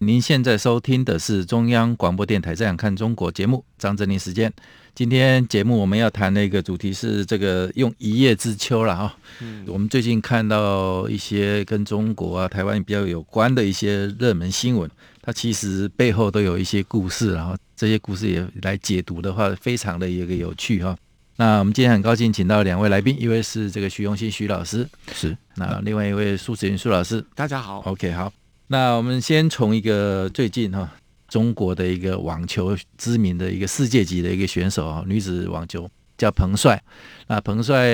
您现在收听的是中央广播电台《这样看中国》节目，张正霖时间。今天节目我们要谈的一个主题是这个用一叶知秋了哈。嗯，我们最近看到一些跟中国啊、台湾比较有关的一些热门新闻，它其实背后都有一些故事，然后这些故事也来解读的话，非常的一个有趣哈。那我们今天很高兴请到两位来宾，一位是这个徐荣新徐老师，是，那另外一位苏子云苏老师，大家好，OK 好。那我们先从一个最近哈。中国的一个网球知名的一个世界级的一个选手啊，女子网球叫彭帅。那彭帅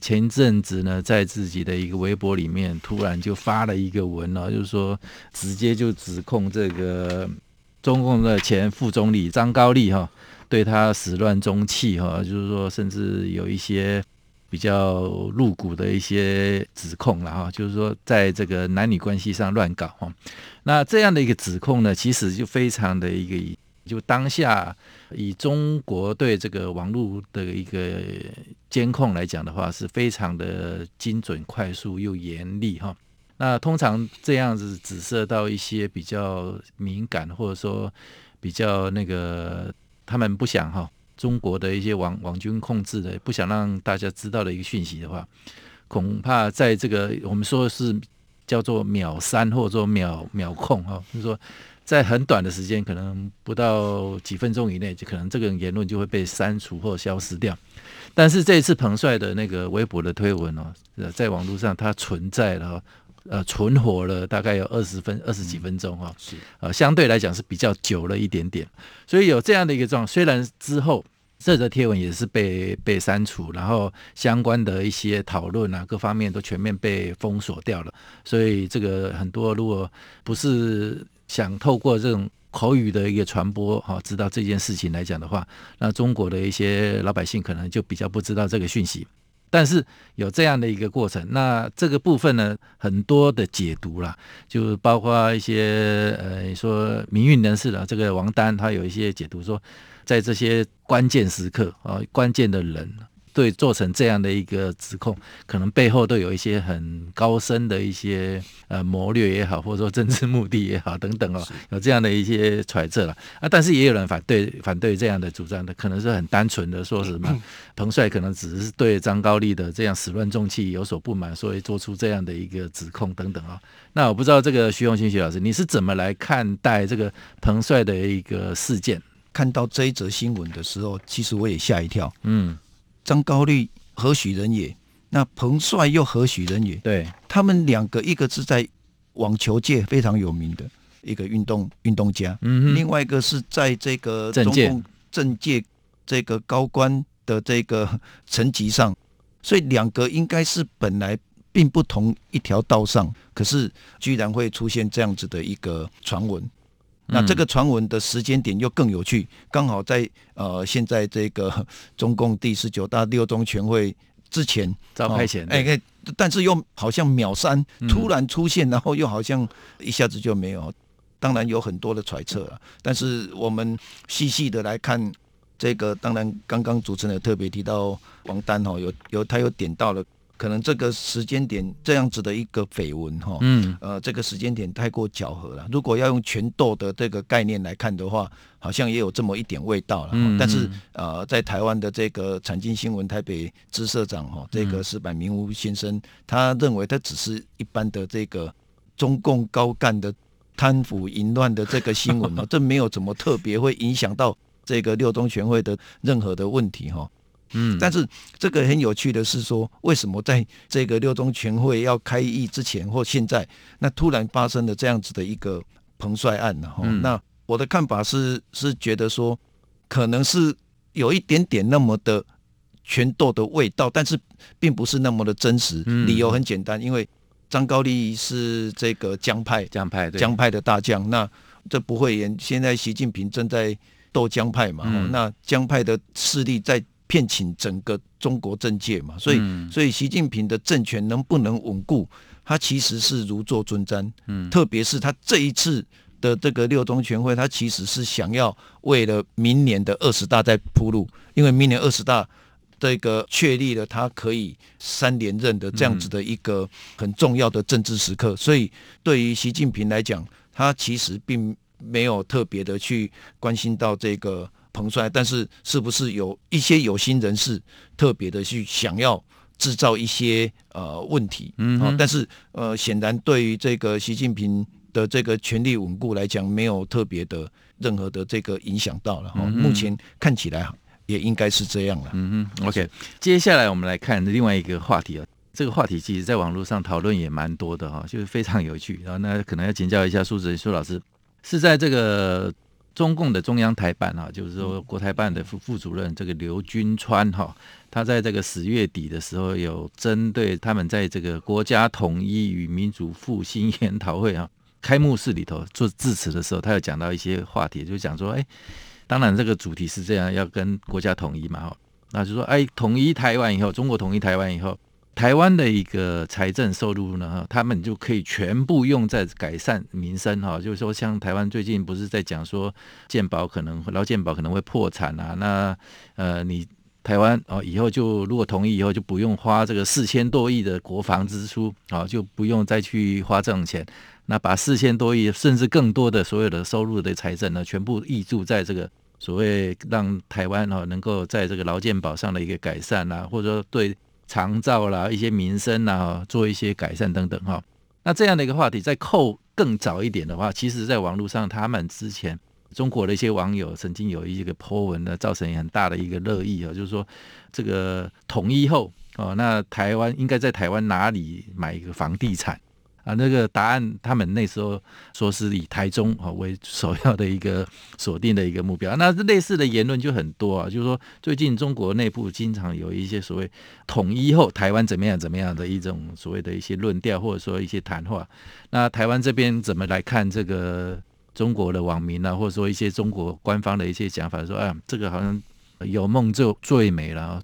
前阵子呢，在自己的一个微博里面突然就发了一个文了，就是说直接就指控这个中共的前副总理张高丽哈，对他始乱终弃哈，就是说甚至有一些。比较露骨的一些指控了哈，就是说在这个男女关系上乱搞哈，那这样的一个指控呢，其实就非常的一个，就当下以中国对这个网络的一个监控来讲的话，是非常的精准、快速又严厉哈。那通常这样子指涉到一些比较敏感，或者说比较那个他们不想哈。中国的一些网网军控制的，不想让大家知道的一个讯息的话，恐怕在这个我们说是叫做秒删或者说秒秒控哈，就是说在很短的时间，可能不到几分钟以内，就可能这个言论就会被删除或消失掉。但是这一次彭帅的那个微博的推文哦，在网络上它存在了。呃，存活了大概有二十分二十几分钟哈，是呃，相对来讲是比较久了一点点，所以有这样的一个状况。虽然之后这则贴文也是被被删除，然后相关的一些讨论啊，各方面都全面被封锁掉了。所以这个很多如果不是想透过这种口语的一个传播哈，知道这件事情来讲的话，那中国的一些老百姓可能就比较不知道这个讯息。但是有这样的一个过程，那这个部分呢，很多的解读啦，就包括一些呃，说民运人士的这个王丹，他有一些解读说，在这些关键时刻啊，关键的人。对，做成这样的一个指控，可能背后都有一些很高深的一些呃谋略也好，或者说政治目的也好等等哦，有这样的一些揣测了啊。但是也有人反对反对这样的主张的，可能是很单纯的说什么 彭帅可能只是对张高丽的这样始乱终弃有所不满，所以做出这样的一个指控等等啊。那我不知道这个徐永新徐老师，你是怎么来看待这个彭帅的一个事件？看到这一则新闻的时候，其实我也吓一跳，嗯。张高丽何许人也？那彭帅又何许人也？对，他们两个，一个是在网球界非常有名的一个运动运动家，嗯，另外一个是在这个中共政界这个高官的这个 层级上，所以两个应该是本来并不同一条道上，可是居然会出现这样子的一个传闻。那这个传闻的时间点又更有趣，刚好在呃现在这个 中共第十九大六中全会之前召开前，哎、欸，但是又好像秒删，突然出现，然后又好像一下子就没有。当然有很多的揣测了，但是我们细细的来看这个，当然刚刚主持人有特别提到王丹哦，有有他有点到了。可能这个时间点这样子的一个绯闻哈，嗯，呃，这个时间点太过巧合了。如果要用权斗的这个概念来看的话，好像也有这么一点味道了。嗯，但是呃，在台湾的这个产经新闻台北支社长哈，这个石板明夫先生，他认为他只是一般的这个中共高干的贪腐淫乱的这个新闻呢，这没有怎么特别会影响到这个六中全会的任何的问题哈。嗯，但是这个很有趣的是说，为什么在这个六中全会要开议之前或现在，那突然发生了这样子的一个彭帅案呢？哈、嗯，那我的看法是是觉得说，可能是有一点点那么的权斗的味道，但是并不是那么的真实。理由很简单，因为张高丽是这个江派江派江派的大将，那这不会演。现在习近平正在斗江派嘛，嗯、那江派的势力在骗请整个中国政界嘛，所以，嗯、所以习近平的政权能不能稳固，他其实是如坐针毡。嗯，特别是他这一次的这个六中全会，他其实是想要为了明年的二十大再铺路，因为明年二十大。这个确立了他可以三连任的这样子的一个很重要的政治时刻，所以对于习近平来讲，他其实并没有特别的去关心到这个彭帅，但是是不是有一些有心人士特别的去想要制造一些呃问题？嗯，但是呃，显然对于这个习近平的这个权力稳固来讲，没有特别的任何的这个影响到了哈。目前看起来。也应该是这样了。嗯哼，OK。接下来我们来看另外一个话题啊，这个话题其实在网络上讨论也蛮多的哈，就是非常有趣。然后那可能要请教一下苏子苏老师，是在这个中共的中央台办啊，就是说国台办的副副主任这个刘军川哈，他在这个十月底的时候有针对他们在这个国家统一与民主复兴研讨会啊 开幕式里头做致辞的时候，他有讲到一些话题，就讲说哎。当然，这个主题是这样，要跟国家统一嘛，哈，那就说，哎，统一台湾以后，中国统一台湾以后，台湾的一个财政收入呢，他们就可以全部用在改善民生，哈，就是说，像台湾最近不是在讲说，健保可能劳健保可能会破产啊，那呃，你台湾哦，以后就如果同意以后，就不用花这个四千多亿的国防支出，啊，就不用再去花这种钱。那把四千多亿甚至更多的所有的收入的财政呢，全部挹注在这个所谓让台湾哈能够在这个劳健保上的一个改善啊，或者说对长照啦一些民生啊做一些改善等等哈。那这样的一个话题，再扣更早一点的话，其实在网络上，他们之前中国的一些网友曾经有一个 po 文呢，造成很大的一个热议啊，就是说这个统一后哦，那台湾应该在台湾哪里买一个房地产？啊，那个答案，他们那时候说是以台中啊为 首要的一个锁定的一个目标。那类似的言论就很多啊，就是说最近中国内部经常有一些所谓统一后台湾怎么样怎么样的一种所谓的一些论调，或者说一些谈话。那台湾这边怎么来看这个中国的网民啊，或者说一些中国官方的一些讲法，说啊，这个好像有梦就最美了，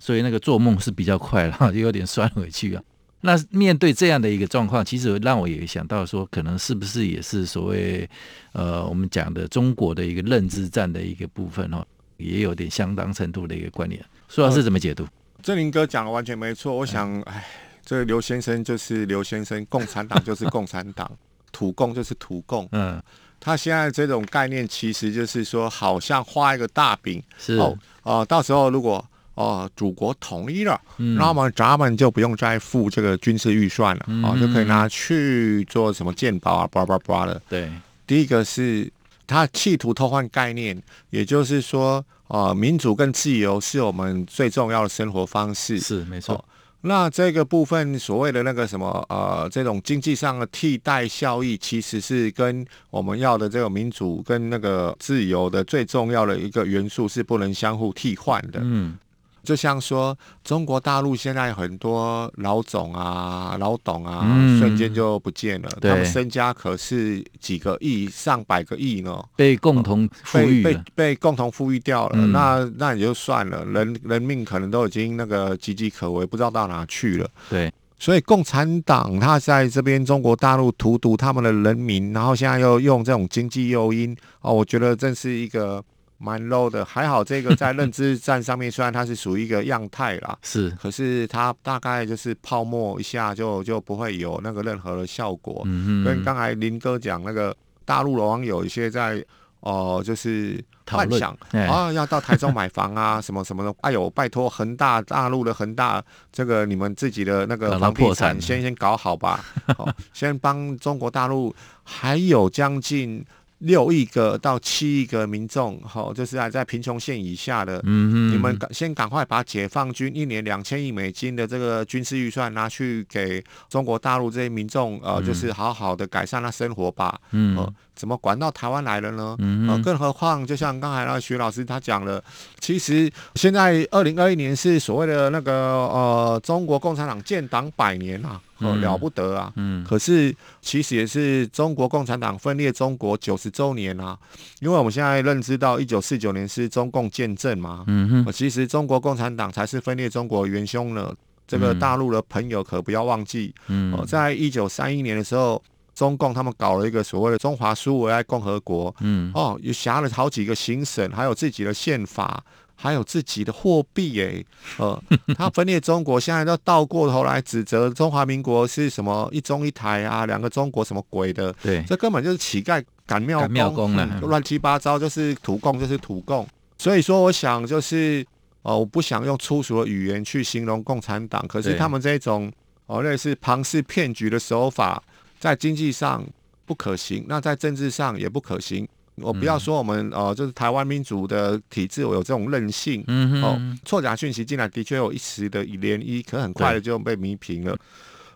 所以那个做梦是比较快了，就 有点酸回去啊。那面对这样的一个状况，其实让我也想到说，可能是不是也是所谓呃我们讲的中国的一个认知战的一个部分哦，也有点相当程度的一个观念。苏老师怎么解读？正林哥讲的完全没错。我想，哎，这个刘先生就是刘先生，共产党就是共产党，土共就是土共。嗯，他现在这种概念，其实就是说，好像画一个大饼，是哦，哦、呃，到时候如果。哦，祖国统一了，嗯、那么咱们就不用再付这个军事预算了，嗯、哦，就可以拿去做什么健保啊，叭叭叭的。对，第一个是他企图偷换概念，也就是说，呃，民主跟自由是我们最重要的生活方式。是，没错。哦那这个部分所谓的那个什么呃，这种经济上的替代效益，其实是跟我们要的这个民主跟那个自由的最重要的一个元素是不能相互替换的。嗯。就像说，中国大陆现在很多老总啊、老董啊，嗯、瞬间就不见了。他们身家可是几个亿、上百个亿呢，被共同富裕被被，被共同富裕掉了。嗯、那那也就算了，人人命可能都已经那个岌岌可危，不知道到哪去了。对，所以共产党他在这边中国大陆荼毒他们的人民，然后现在又用这种经济诱因哦，我觉得真是一个。蛮 low 的，还好这个在认知战上面，虽然它是属于一个样态啦，是，可是它大概就是泡沫一下就就不会有那个任何的效果。嗯嗯。跟刚才林哥讲那个大陆的网友一些在哦、呃，就是幻想啊，要到台中买房啊，什么什么的。哎呦，拜托恒大大陆的恒大，这个你们自己的那个房地产先先搞好吧，好，先帮中国大陆还有将近。六亿个到七亿个民众，好，就是还在贫穷线以下的，嗯嗯，你们赶先赶快把解放军一年两千亿美金的这个军事预算拿去给中国大陆这些民众，呃，就是好好的改善他生活吧，嗯、呃，怎么管到台湾来了呢？嗯更何况就像刚才那个徐老师他讲了，其实现在二零二一年是所谓的那个呃中国共产党建党百年啊。哦，了不得啊！嗯，可是其实也是中国共产党分裂中国九十周年啊，因为我们现在认知到一九四九年是中共建政嘛，嗯哼，其实中国共产党才是分裂中国元凶呢。这个大陆的朋友可不要忘记，嗯，在一九三一年的时候，中共他们搞了一个所谓的中华苏维埃共和国，嗯，哦，又辖了好几个行省，还有自己的宪法。还有自己的货币哎，呃，他分裂中国，现在都倒过头来指责中华民国是什么一中一台啊，两个中国什么鬼的？对，这根本就是乞丐赶庙庙工了，乱七八糟，就是土共，就是土共。所以说，我想就是哦，我不想用粗俗的语言去形容共产党，可是他们这种哦类似庞氏骗局的手法，在经济上不可行，那在政治上也不可行。我不要说我们呃，就是台湾民主的体制有这种任性，嗯哦，错假讯息进来的确有一时的涟漪，可很快的就被弥平了。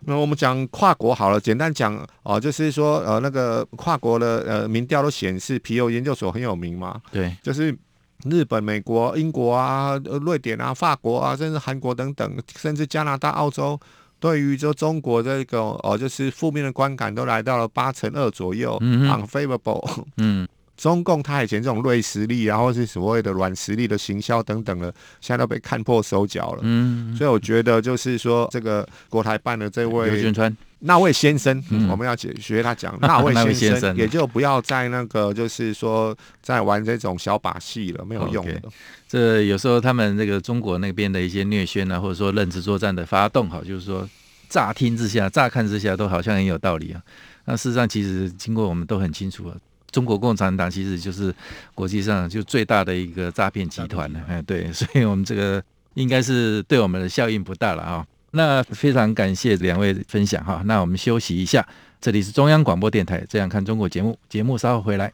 那我们讲跨国好了，简单讲哦，就是说呃，那个跨国的呃民调都显示，皮尤研究所很有名嘛，对，就是日本、美国、英国啊、瑞典啊、法国啊，甚至韩国等等，甚至加拿大、澳洲，对于就中国这个哦，就是负面的观感都来到了八成二左右，嗯，unfavorable，嗯。中共他以前这种锐实力，然后是所谓的软实力的行销等等的，现在都被看破手脚了。嗯，所以我觉得就是说，这个国台办的这位刘川那位先生，嗯、我们要学学他讲 那位先生，也就不要再那个就是说在玩这种小把戏了，没有用的。Okay. 这有时候他们那个中国那边的一些虐宣啊，或者说认知作战的发动，哈，就是说乍听之下、乍看之下都好像很有道理啊。那事实上，其实经过我们都很清楚啊。中国共产党其实就是国际上就最大的一个诈骗集团了，哎，对，所以我们这个应该是对我们的效应不大了啊。那非常感谢两位分享哈，那我们休息一下，这里是中央广播电台《这样看中国》节目，节目稍后回来。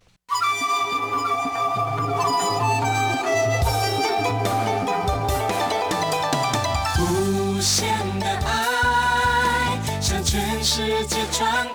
世界传开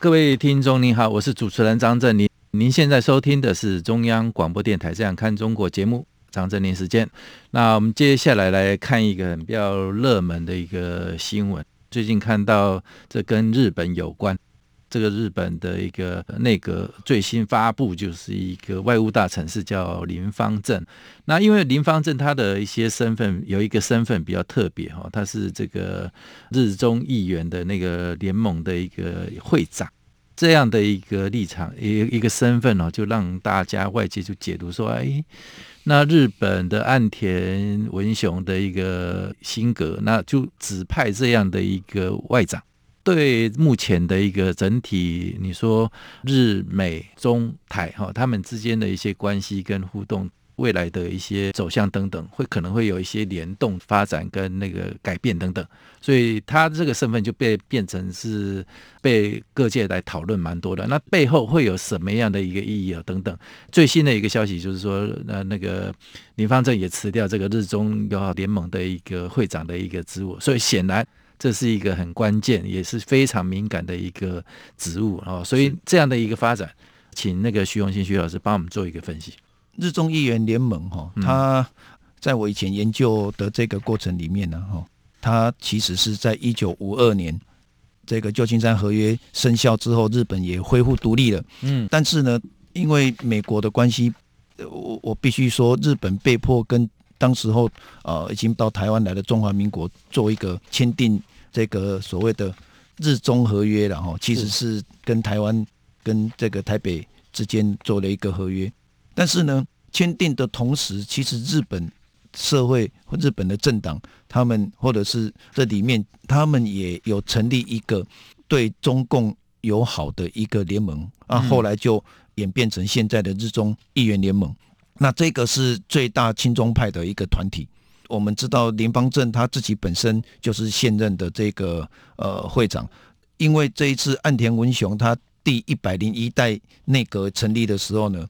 各位听众您好，我是主持人张振宁。您现在收听的是中央广播电台《这样看中国》节目，张振宁时间。那我们接下来来看一个比较热门的一个新闻。最近看到这跟日本有关，这个日本的一个内阁最新发布，就是一个外务大臣是叫林芳正。那因为林芳正他的一些身份有一个身份比较特别哈，他是这个日中议员的那个联盟的一个会长。这样的一个立场，一一个身份哦，就让大家外界就解读说，哎，那日本的岸田文雄的一个性格，那就指派这样的一个外长，对目前的一个整体，你说日美中台哈，他们之间的一些关系跟互动，未来的一些走向等等，会可能会有一些联动发展跟那个改变等等，所以他这个身份就被变成是被各界来讨论蛮多的。那背后会有什么样的一个意义啊？等等，最新的一个消息就是说，呃，那个林芳正也辞掉这个日中友好联盟的一个会长的一个职务，所以显然这是一个很关键也是非常敏感的一个职务啊。所以这样的一个发展。请那个徐永新徐老师帮我们做一个分析。日中议员联盟哈，他在我以前研究的这个过程里面呢，哈，他其实是在一九五二年这个旧金山合约生效之后，日本也恢复独立了。嗯，但是呢，因为美国的关系，我我必须说，日本被迫跟当时候呃已经到台湾来的中华民国做一个签订这个所谓的日中合约了哈，其实是跟台湾。跟这个台北之间做了一个合约，但是呢，签订的同时，其实日本社会或日本的政党，他们或者是这里面，他们也有成立一个对中共友好的一个联盟啊，后来就演变成现在的日中议员联盟。那这个是最大亲中派的一个团体。我们知道林邦正他自己本身就是现任的这个呃会长，因为这一次岸田文雄他。第一百零一代内阁成立的时候呢，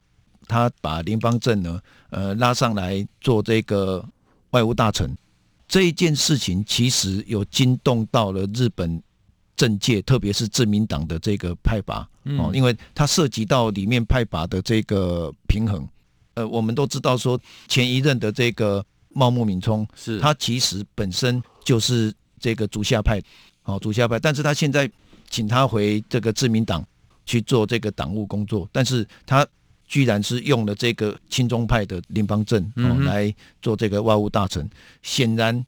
他把林邦正呢，呃，拉上来做这个外务大臣。这一件事情其实有惊动到了日本政界，特别是自民党的这个派阀哦，因为它涉及到里面派阀的这个平衡。呃，我们都知道说，前一任的这个茂木敏充是，他其实本身就是这个竹下派，哦，竹下派，但是他现在请他回这个自民党。去做这个党务工作，但是他居然是用了这个亲中派的林邦正哦来做这个外务大臣。显然，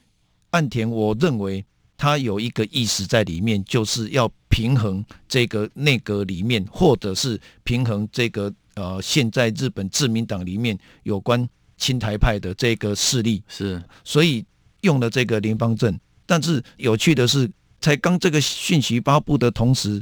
岸田我认为他有一个意识在里面，就是要平衡这个内阁里面，或者是平衡这个呃现在日本自民党里面有关亲台派的这个势力。是，所以用了这个林芳正。但是有趣的是，才刚这个讯息发布的同时。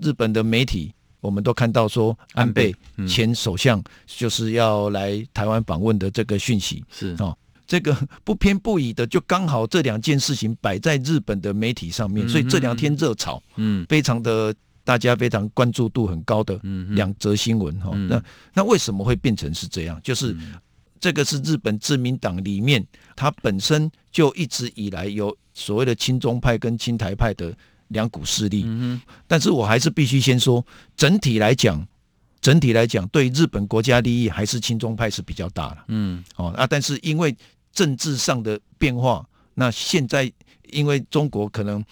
日本的媒体，我们都看到说，安倍前首相就是要来台湾访问的这个讯息是哦，这个不偏不倚的，就刚好这两件事情摆在日本的媒体上面，所以这两天热炒，嗯，非常的大家非常关注度很高的两则新闻哈。那那为什么会变成是这样？就是这个是日本自民党里面，它本身就一直以来有所谓的亲中派跟亲台派的。两股势力，但是我还是必须先说，整体来讲，整体来讲，对日本国家利益还是亲中派是比较大的。嗯，哦啊，但是因为政治上的变化，那现在因为中国可能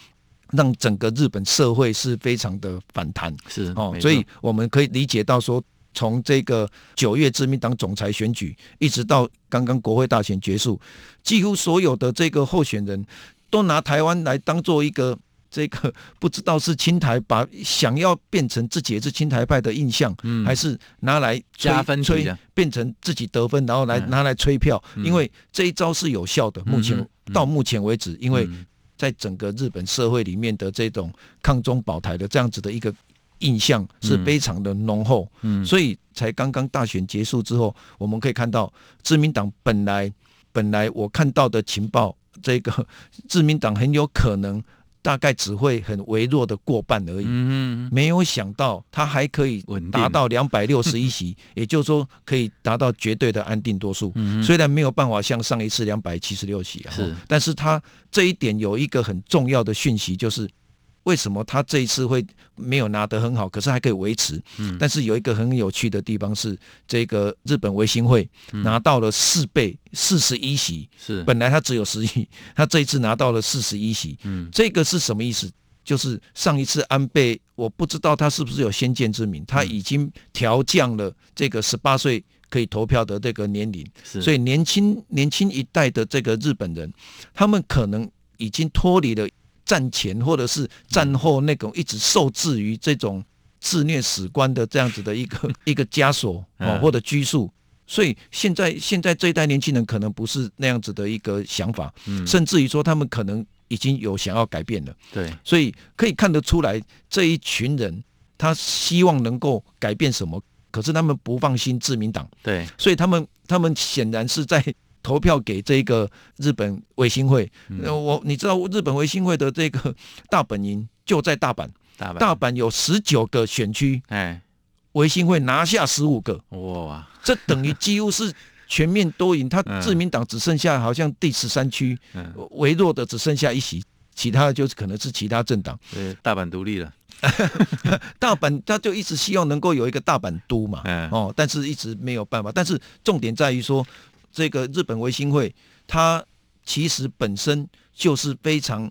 让整个日本社会是非常的反弹，是哦，所以我们可以理解到说，从这个九月自民党总裁选举，一直到刚刚国会大选结束，几乎所有的这个候选人都拿台湾来当做一个。这个不知道是亲台，把想要变成自己也是亲台派的印象，嗯、还是拿来加分吹，变成自己得分，然后来拿来吹票。嗯、因为这一招是有效的。目前、到目前为止，因为在整个日本社会里面的这种抗中保台的这样子的一个印象是非常的浓厚。嗯，所以才刚刚大选结束之后，我们可以看到自民党本来本来我看到的情报，这个 自民党很有可能。大概只会很微弱的过半而已，没有想到他还可以达到两百六十一席，也就是说可以达到绝对的安定多数。虽然没有办法像上一次两百七十六席啊，但是他这一点有一个很重要的讯息就是。为什么他这一次会没有拿得很好，可是还可以维持？嗯，但是有一个很有趣的地方是，这个日本维新会拿到了四倍四十一席，是本来他只有十一，他这一次拿到了四十一席。嗯，这个是什么意思？就是上一次安倍，我不知道他是不是有先见之明，他已经调降了这个十八岁可以投票的这个年龄，是所以年轻年轻一代的这个日本人，他们可能已经脱离了。战前或者是战后那种一直受制于这种自虐史观的这样子的一个 一个枷锁哦，或者拘束，所以现在现在这一代年轻人可能不是那样子的一个想法，甚至于说他们可能已经有想要改变了。对，所以可以看得出来这一群人他希望能够改变什么？可是他们不放心自民党，对，所以他们他们显然是在投票给这个日本维新会。嗯、我你知道日本维新会的这个大本营就在大阪，大阪，大阪有十九个选区，哎，维新会拿下十五个，哇，这等于几乎是全面多赢。他自民党只剩下好像第十三区，嗯、微弱的只剩下一席。其他的就是可能是其他政党，对，大阪独立了，大阪他就一直希望能够有一个大阪都嘛，嗯、哦，但是一直没有办法。但是重点在于说，这个日本维新会，它其实本身就是非常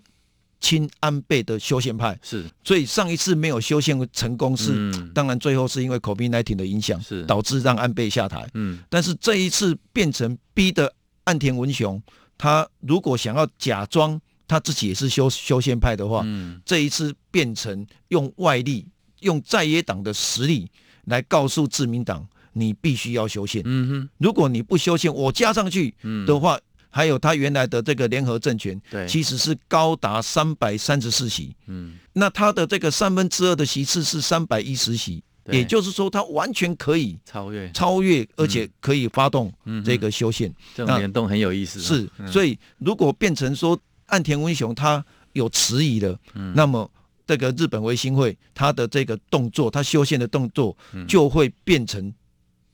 亲安倍的修宪派，是，所以上一次没有修宪成功是，嗯、当然最后是因为 COVID-19 的影响，是。导致让安倍下台，嗯，但是这一次变成逼的岸田文雄，他如果想要假装。他自己也是修修宪派的话，嗯，这一次变成用外力、用在野党的实力来告诉自民党，你必须要修宪。嗯哼，如果你不修宪，我加上去的话，嗯、还有他原来的这个联合政权，对，其实是高达三百三十四席。嗯，那他的这个三分之二的席次是三百一十席，也就是说，他完全可以超越。超越，而且可以发动这个修宪。这种联动很有意思。是，所以如果变成说。岸田文雄他有迟疑的，嗯、那么这个日本维新会他的这个动作，他修宪的动作就会变成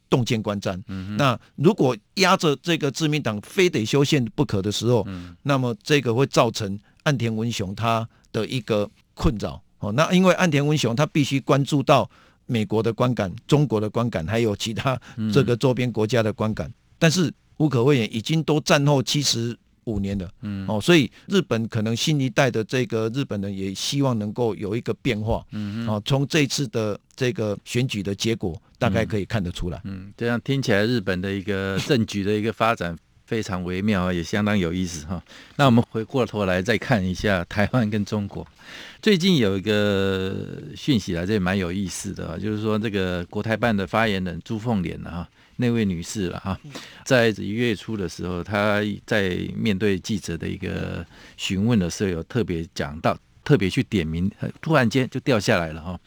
动见观瞻。嗯、那如果压着这个自民党非得修宪不可的时候，嗯、那么这个会造成岸田文雄他的一个困扰。哦，那因为岸田文雄他必须关注到美国的观感、中国的观感，还有其他这个周边国家的观感。嗯、但是无可讳言，已经都战后七十。五年了，嗯，哦，所以日本可能新一代的这个日本人也希望能够有一个变化，嗯嗯，哦，从这次的这个选举的结果，大概可以看得出来，嗯，这样听起来日本的一个政局的一个发展非常微妙，也相当有意思哈。那我们回过头来再看一下台湾跟中国，最近有一个讯息来，这也蛮有意思的啊，就是说这个国台办的发言人朱凤莲呢，哈。那位女士了哈，在一月初的时候，她在面对记者的一个询问的时候，有特别讲到，特别去点名，突然间就掉下来了哈，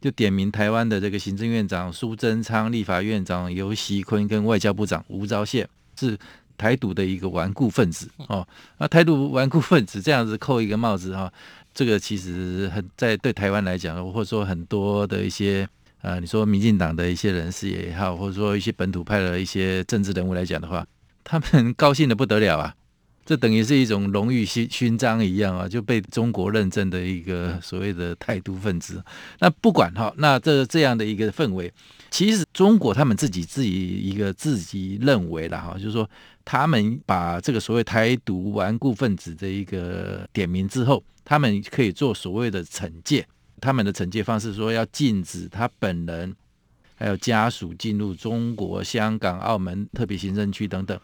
就点名台湾的这个行政院长苏贞昌、立法院长游锡坤跟外交部长吴钊燮是台独的一个顽固分子哦。那台独顽固分子这样子扣一个帽子哈，这个其实很在对台湾来讲，或者说很多的一些。啊，你说民进党的一些人士也好，或者说一些本土派的一些政治人物来讲的话，他们高兴的不得了啊！这等于是一种荣誉勋勋章一样啊，就被中国认证的一个所谓的台独分子。那不管哈，那这这样的一个氛围，其实中国他们自己自己一个自己认为了哈，就是说他们把这个所谓台独顽固分子的一个点名之后，他们可以做所谓的惩戒。他们的惩戒方式说要禁止他本人还有家属进入中国香港、澳门特别行政区等等，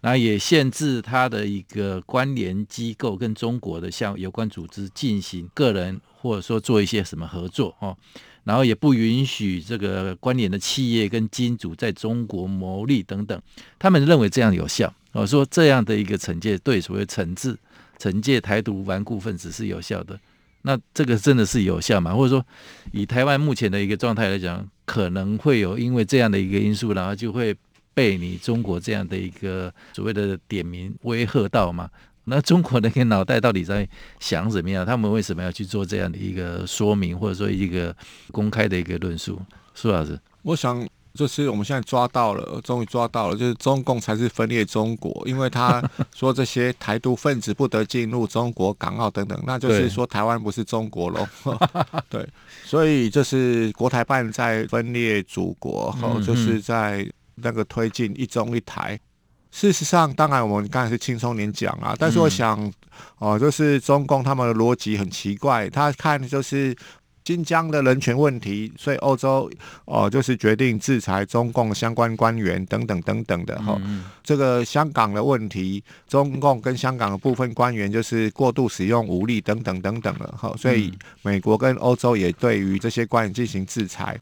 然后也限制他的一个关联机构跟中国的像有关组织进行个人或者说做一些什么合作哦，然后也不允许这个关联的企业跟金主在中国牟利等等。他们认为这样有效，我说这样的一个惩戒对所谓惩治惩戒台独顽固分子是有效的。那这个真的是有效吗？或者说，以台湾目前的一个状态来讲，可能会有因为这样的一个因素，然后就会被你中国这样的一个所谓的点名威吓到吗？那中国那个脑袋到底在想怎么样？他们为什么要去做这样的一个说明，或者说一个公开的一个论述？苏老师，我想。就是我们现在抓到了，终于抓到了，就是中共才是分裂中国，因为他说这些台独分子不得进入中国港澳等等，那就是说台湾不是中国喽。对，所以这是国台办在分裂祖国，后就是在那个推进一中一台。事实上，当然我们刚才是轻松点讲啊，但是我想，哦，就是中共他们的逻辑很奇怪，他看就是。新疆的人权问题，所以欧洲哦、呃，就是决定制裁中共相关官员等等等等的哈。嗯、这个香港的问题，中共跟香港的部分官员就是过度使用武力等等等等的哈。所以美国跟欧洲也对于这些官员进行制裁，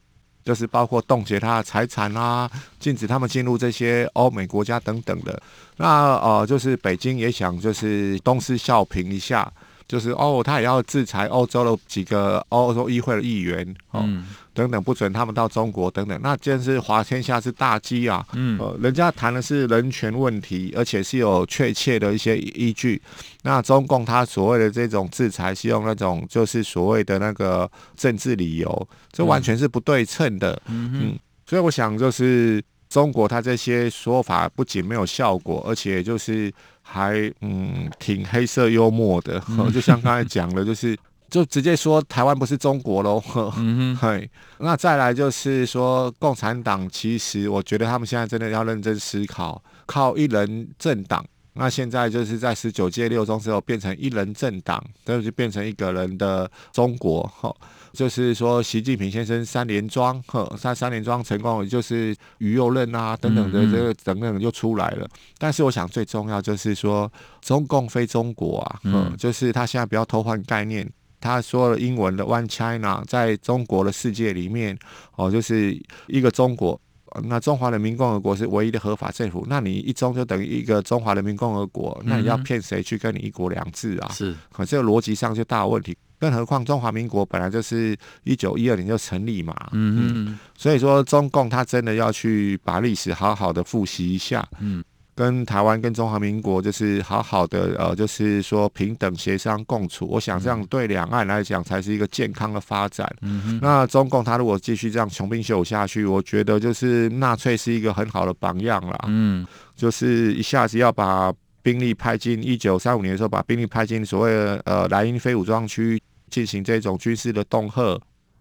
就是包括冻结他的财产啊，禁止他们进入这些欧美国家等等的。那呃，就是北京也想就是东施效颦一下。就是哦，他也要制裁欧洲的几个欧洲议会的议员哦。嗯等等，不准他们到中国等等，那真是滑天下之大稽啊！嗯，呃，人家谈的是人权问题，而且是有确切的一些依据。那中共他所谓的这种制裁，是用那种就是所谓的那个政治理由，这完全是不对称的。嗯嗯，所以我想，就是中国他这些说法不仅没有效果，而且就是还嗯挺黑色幽默的。嗯、就像刚才讲的，就是。就直接说台湾不是中国喽，嗯哼，那再来就是说共产党，其实我觉得他们现在真的要认真思考，靠一人政党，那现在就是在十九届六中之后变成一人政党，这就变成一个人的中国，哈，就是说习近平先生三连庄，呵，三三连庄成功，就是于右任啊等等的这个等等就出来了。但是我想最重要就是说中共非中国啊，嗯，就是他现在不要偷换概念。他说了英文的 “One China” 在中国的世界里面，哦，就是一个中国。那中华人民共和国是唯一的合法政府。那你一中就等于一个中华人民共和国，那你要骗谁去跟你一国两制啊？是，可这个逻辑上就大问题。更何况中华民国本来就是一九一二年就成立嘛。嗯嗯。所以说，中共他真的要去把历史好好的复习一下。嗯。跟台湾、跟中华民国就是好好的，呃，就是说平等协商共处。我想这样对两岸来讲才是一个健康的发展。嗯哼。那中共他如果继续这样穷兵黩武下去，我觉得就是纳粹是一个很好的榜样啦。嗯。就是一下子要把兵力派进一九三五年的时候，把兵力派进所谓的呃莱茵非武装区进行这种军事的恫吓。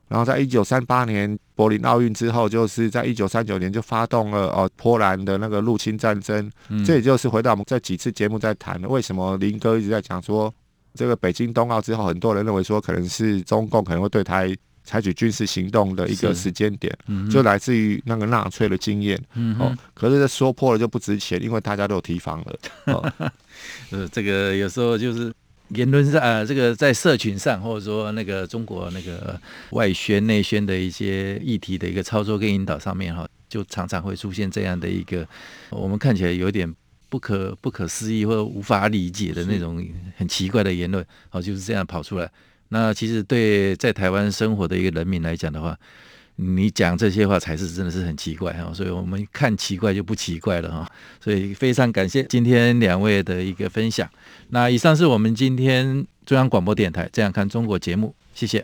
然后在一九三八年柏林奥运之后，就是在一九三九年就发动了哦波兰的那个入侵战争。嗯，这也就是回到我们这几次节目在谈的，为什么林哥一直在讲说这个北京冬奥之后，很多人认为说可能是中共可能会对台采取军事行动的一个时间点，嗯，就来自于那个纳粹的经验。嗯，哦，可是这说破了就不值钱，因为大家都有提防了。哦，呃，这个有时候就是。言论上，呃，这个在社群上，或者说那个中国那个外宣内宣的一些议题的一个操作跟引导上面，哈，就常常会出现这样的一个我们看起来有点不可不可思议或者无法理解的那种很奇怪的言论，好，就是这样跑出来。那其实对在台湾生活的一个人民来讲的话，你讲这些话才是真的是很奇怪哈，所以我们看奇怪就不奇怪了哈，所以非常感谢今天两位的一个分享。那以上是我们今天中央广播电台这样看中国节目，谢谢。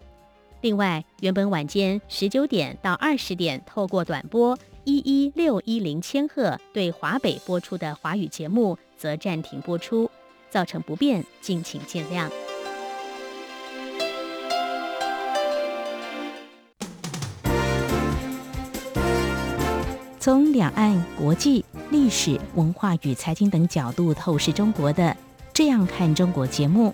另外，原本晚间十九点到二十点透过短波一一六一零千赫对华北播出的华语节目，则暂停播出，造成不便，敬请见谅。从两岸、国际、历史文化与财经等角度透视中国的《这样看中国》节目，